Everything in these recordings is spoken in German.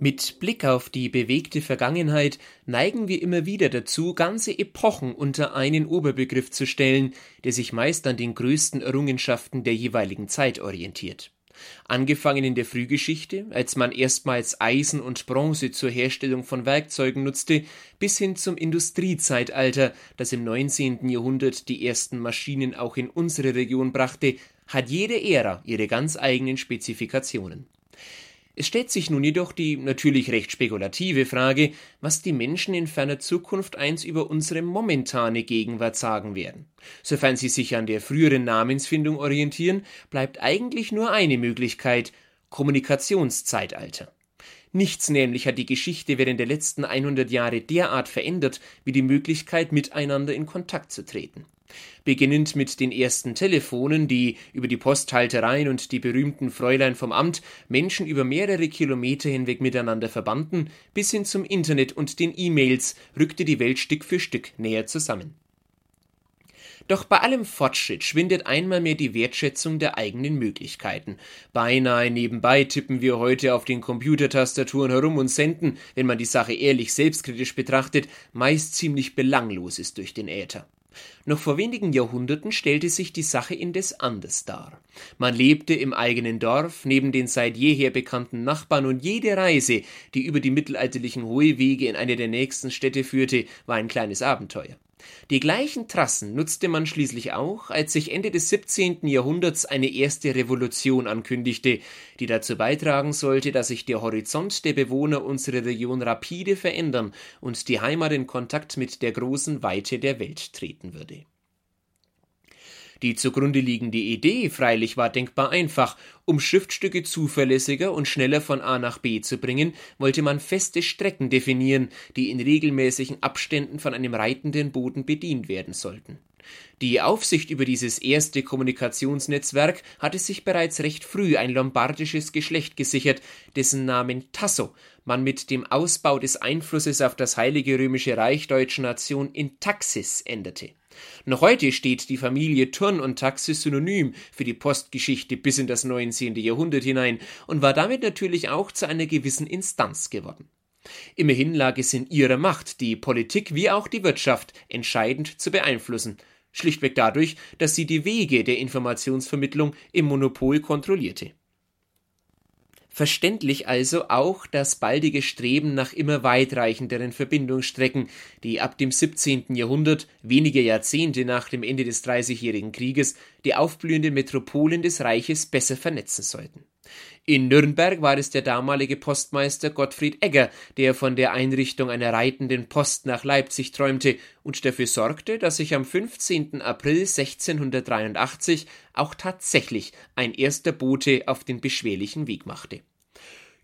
Mit Blick auf die bewegte Vergangenheit neigen wir immer wieder dazu, ganze Epochen unter einen Oberbegriff zu stellen, der sich meist an den größten Errungenschaften der jeweiligen Zeit orientiert. Angefangen in der Frühgeschichte, als man erstmals Eisen und Bronze zur Herstellung von Werkzeugen nutzte, bis hin zum Industriezeitalter, das im 19. Jahrhundert die ersten Maschinen auch in unsere Region brachte, hat jede Ära ihre ganz eigenen Spezifikationen. Es stellt sich nun jedoch die natürlich recht spekulative Frage, was die Menschen in ferner Zukunft eins über unsere momentane Gegenwart sagen werden. Sofern sie sich an der früheren Namensfindung orientieren, bleibt eigentlich nur eine Möglichkeit Kommunikationszeitalter. Nichts nämlich hat die Geschichte während der letzten 100 Jahre derart verändert wie die Möglichkeit, miteinander in Kontakt zu treten. Beginnend mit den ersten Telefonen, die über die Posthaltereien und die berühmten Fräulein vom Amt Menschen über mehrere Kilometer hinweg miteinander verbanden, bis hin zum Internet und den E-Mails rückte die Welt Stück für Stück näher zusammen. Doch bei allem Fortschritt schwindet einmal mehr die Wertschätzung der eigenen Möglichkeiten. Beinahe nebenbei tippen wir heute auf den Computertastaturen herum und senden, wenn man die Sache ehrlich selbstkritisch betrachtet, meist ziemlich Belangloses durch den Äther. Noch vor wenigen Jahrhunderten stellte sich die Sache indes anders dar. Man lebte im eigenen Dorf, neben den seit jeher bekannten Nachbarn, und jede Reise, die über die mittelalterlichen Hohewege in eine der nächsten Städte führte, war ein kleines Abenteuer. Die gleichen Trassen nutzte man schließlich auch, als sich Ende des 17. Jahrhunderts eine erste Revolution ankündigte, die dazu beitragen sollte, dass sich der Horizont der Bewohner unserer Region rapide verändern und die Heimat in Kontakt mit der großen Weite der Welt treten würde. Die zugrunde liegende Idee freilich war denkbar einfach. Um Schriftstücke zuverlässiger und schneller von A nach B zu bringen, wollte man feste Strecken definieren, die in regelmäßigen Abständen von einem reitenden Boden bedient werden sollten. Die Aufsicht über dieses erste Kommunikationsnetzwerk hatte sich bereits recht früh ein lombardisches Geschlecht gesichert, dessen Namen Tasso man mit dem Ausbau des Einflusses auf das Heilige Römische Reich deutscher Nation in Taxis änderte. Noch heute steht die Familie Turn und Taxis synonym für die Postgeschichte bis in das 19. Jahrhundert hinein und war damit natürlich auch zu einer gewissen Instanz geworden. Immerhin lag es in ihrer Macht, die Politik wie auch die Wirtschaft entscheidend zu beeinflussen, schlichtweg dadurch, dass sie die Wege der Informationsvermittlung im Monopol kontrollierte. Verständlich also auch das baldige Streben nach immer weitreichenderen Verbindungsstrecken, die ab dem 17. Jahrhundert, wenige Jahrzehnte nach dem Ende des Dreißigjährigen Krieges, die aufblühenden Metropolen des Reiches besser vernetzen sollten. In Nürnberg war es der damalige Postmeister Gottfried Egger, der von der Einrichtung einer reitenden Post nach Leipzig träumte und dafür sorgte, dass sich am 15. April 1683 auch tatsächlich ein erster Bote auf den beschwerlichen Weg machte.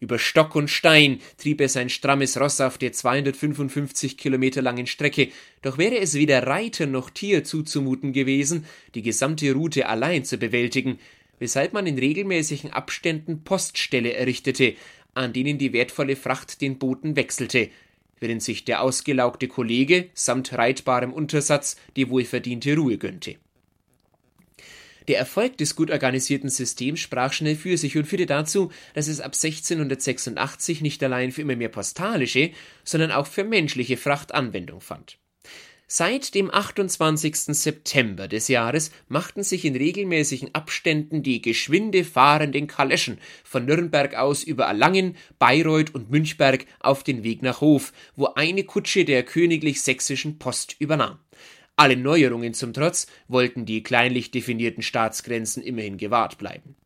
Über Stock und Stein trieb er sein strammes Ross auf der 255 Kilometer langen Strecke, doch wäre es weder Reiter noch Tier zuzumuten gewesen, die gesamte Route allein zu bewältigen, weshalb man in regelmäßigen Abständen Postställe errichtete, an denen die wertvolle Fracht den Boten wechselte, während sich der ausgelaugte Kollege samt reitbarem Untersatz die wohlverdiente Ruhe gönnte. Der Erfolg des gut organisierten Systems sprach schnell für sich und führte dazu, dass es ab 1686 nicht allein für immer mehr postalische, sondern auch für menschliche Fracht Anwendung fand. Seit dem 28. September des Jahres machten sich in regelmäßigen Abständen die geschwinde fahrenden Kaleschen von Nürnberg aus über Erlangen, Bayreuth und Münchberg auf den Weg nach Hof, wo eine Kutsche der königlich sächsischen Post übernahm. Alle Neuerungen zum Trotz wollten die kleinlich definierten Staatsgrenzen immerhin gewahrt bleiben.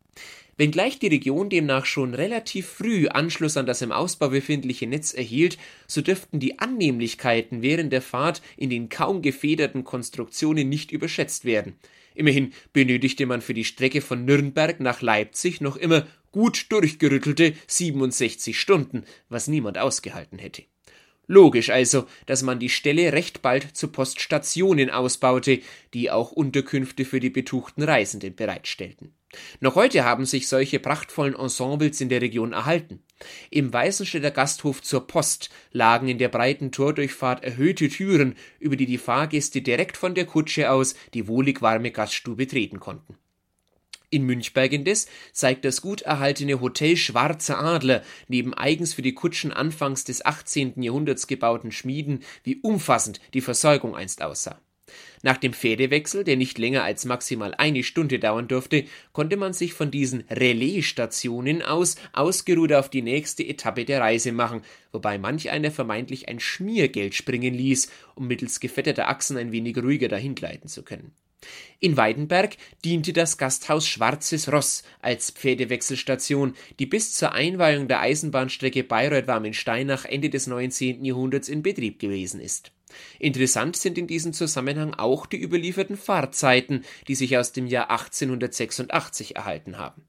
Wenngleich die Region demnach schon relativ früh Anschluss an das im Ausbau befindliche Netz erhielt, so dürften die Annehmlichkeiten während der Fahrt in den kaum gefederten Konstruktionen nicht überschätzt werden. Immerhin benötigte man für die Strecke von Nürnberg nach Leipzig noch immer gut durchgerüttelte 67 Stunden, was niemand ausgehalten hätte. Logisch also, dass man die Stelle recht bald zu Poststationen ausbaute, die auch Unterkünfte für die betuchten Reisenden bereitstellten. Noch heute haben sich solche prachtvollen Ensembles in der Region erhalten. Im Weißenstädter Gasthof zur Post lagen in der breiten Tordurchfahrt erhöhte Türen, über die die Fahrgäste direkt von der Kutsche aus die wohlig warme Gaststube treten konnten. In Münchberg indes zeigt das gut erhaltene Hotel Schwarzer Adler neben eigens für die Kutschen anfangs des 18. Jahrhunderts gebauten Schmieden, wie umfassend die Versorgung einst aussah. Nach dem Pferdewechsel, der nicht länger als maximal eine Stunde dauern durfte, konnte man sich von diesen Relaisstationen aus ausgeruht auf die nächste Etappe der Reise machen, wobei manch einer vermeintlich ein Schmiergeld springen ließ, um mittels gefetterter Achsen ein wenig ruhiger dahingleiten zu können. In Weidenberg diente das Gasthaus Schwarzes Ross als Pferdewechselstation, die bis zur Einweihung der Eisenbahnstrecke Bayreuth-Warmensteinach Ende des 19. Jahrhunderts in Betrieb gewesen ist. Interessant sind in diesem Zusammenhang auch die überlieferten Fahrzeiten, die sich aus dem Jahr 1886 erhalten haben.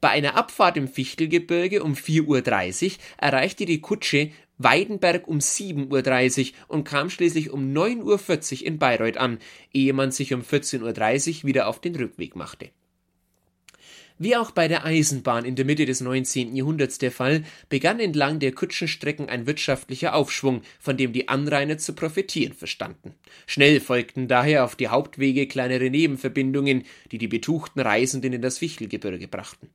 Bei einer Abfahrt im Fichtelgebirge um 4.30 Uhr erreichte die Kutsche Weidenberg um 7.30 Uhr und kam schließlich um 9.40 Uhr in Bayreuth an, ehe man sich um 14.30 Uhr wieder auf den Rückweg machte. Wie auch bei der Eisenbahn in der Mitte des 19. Jahrhunderts der Fall, begann entlang der Kutschenstrecken ein wirtschaftlicher Aufschwung, von dem die Anrainer zu profitieren verstanden. Schnell folgten daher auf die Hauptwege kleinere Nebenverbindungen, die die betuchten Reisenden in das Fichtelgebirge brachten.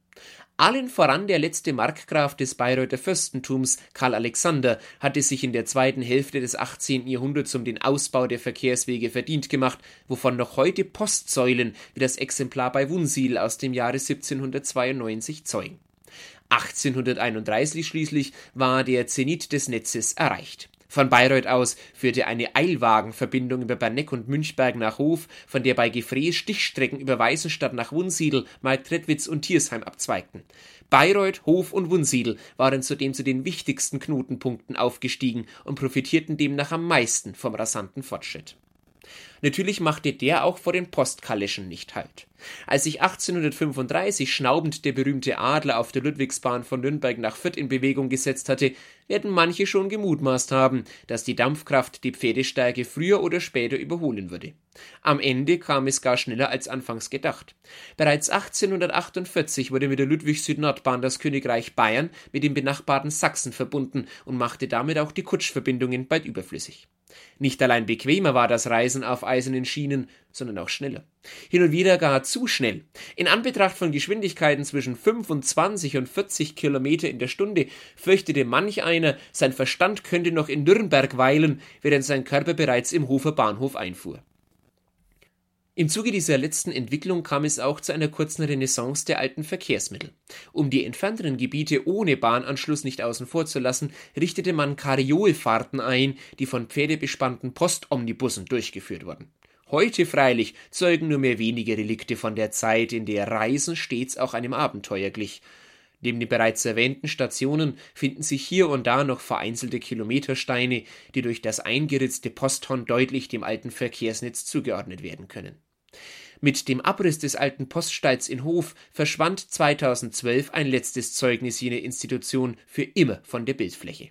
Allen voran der letzte Markgraf des Bayreuther Fürstentums, Karl Alexander, hatte sich in der zweiten Hälfte des 18. Jahrhunderts um den Ausbau der Verkehrswege verdient gemacht, wovon noch heute Postsäulen wie das Exemplar bei Wunsiedel aus dem Jahre 1792 zeugen. 1831 schließlich war der Zenit des Netzes erreicht. Von Bayreuth aus führte eine Eilwagenverbindung über Berneck und Münchberg nach Hof, von der bei Gefrees Stichstrecken über Weißenstadt nach Wunsiedel, Marktredwitz und Tiersheim abzweigten. Bayreuth, Hof und Wunsiedel waren zudem zu den wichtigsten Knotenpunkten aufgestiegen und profitierten demnach am meisten vom rasanten Fortschritt. Natürlich machte der auch vor den Postkaleschen nicht Halt. Als sich 1835 schnaubend der berühmte Adler auf der Ludwigsbahn von Nürnberg nach Fürth in Bewegung gesetzt hatte, werden manche schon gemutmaßt haben, dass die Dampfkraft die Pferdestärke früher oder später überholen würde. Am Ende kam es gar schneller als anfangs gedacht. Bereits 1848 wurde mit der Ludwig-Süd-Nord-Bahn das Königreich Bayern mit dem benachbarten Sachsen verbunden und machte damit auch die Kutschverbindungen bald überflüssig. Nicht allein bequemer war das Reisen auf eisernen Schienen, sondern auch schneller. Hin und wieder gar zu schnell. In Anbetracht von Geschwindigkeiten zwischen 25 und 40 Kilometer in der Stunde fürchtete manch einer, sein Verstand könnte noch in Nürnberg weilen, während sein Körper bereits im Hofer Bahnhof einfuhr. Im Zuge dieser letzten Entwicklung kam es auch zu einer kurzen Renaissance der alten Verkehrsmittel. Um die entfernteren Gebiete ohne Bahnanschluss nicht außen vor zu lassen, richtete man Kariolfahrten ein, die von pferdebespannten Postomnibussen durchgeführt wurden. Heute freilich zeugen nur mehr wenige Relikte von der Zeit, in der Reisen stets auch einem Abenteuer glich. Neben den bereits erwähnten Stationen finden sich hier und da noch vereinzelte Kilometersteine, die durch das eingeritzte Posthorn deutlich dem alten Verkehrsnetz zugeordnet werden können. Mit dem Abriss des alten Poststalls in Hof verschwand 2012 ein letztes Zeugnis jener Institution für immer von der Bildfläche.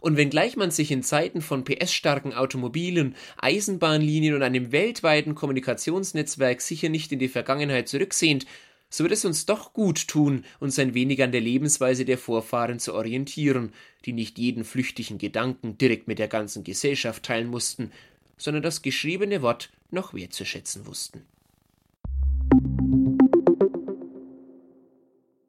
Und wenngleich man sich in Zeiten von PS-starken Automobilen, Eisenbahnlinien und einem weltweiten Kommunikationsnetzwerk sicher nicht in die Vergangenheit zurücksehnt, so wird es uns doch gut tun, uns ein wenig an der Lebensweise der Vorfahren zu orientieren, die nicht jeden flüchtigen Gedanken direkt mit der ganzen Gesellschaft teilen mussten, sondern das geschriebene Wort noch wertzuschätzen wussten.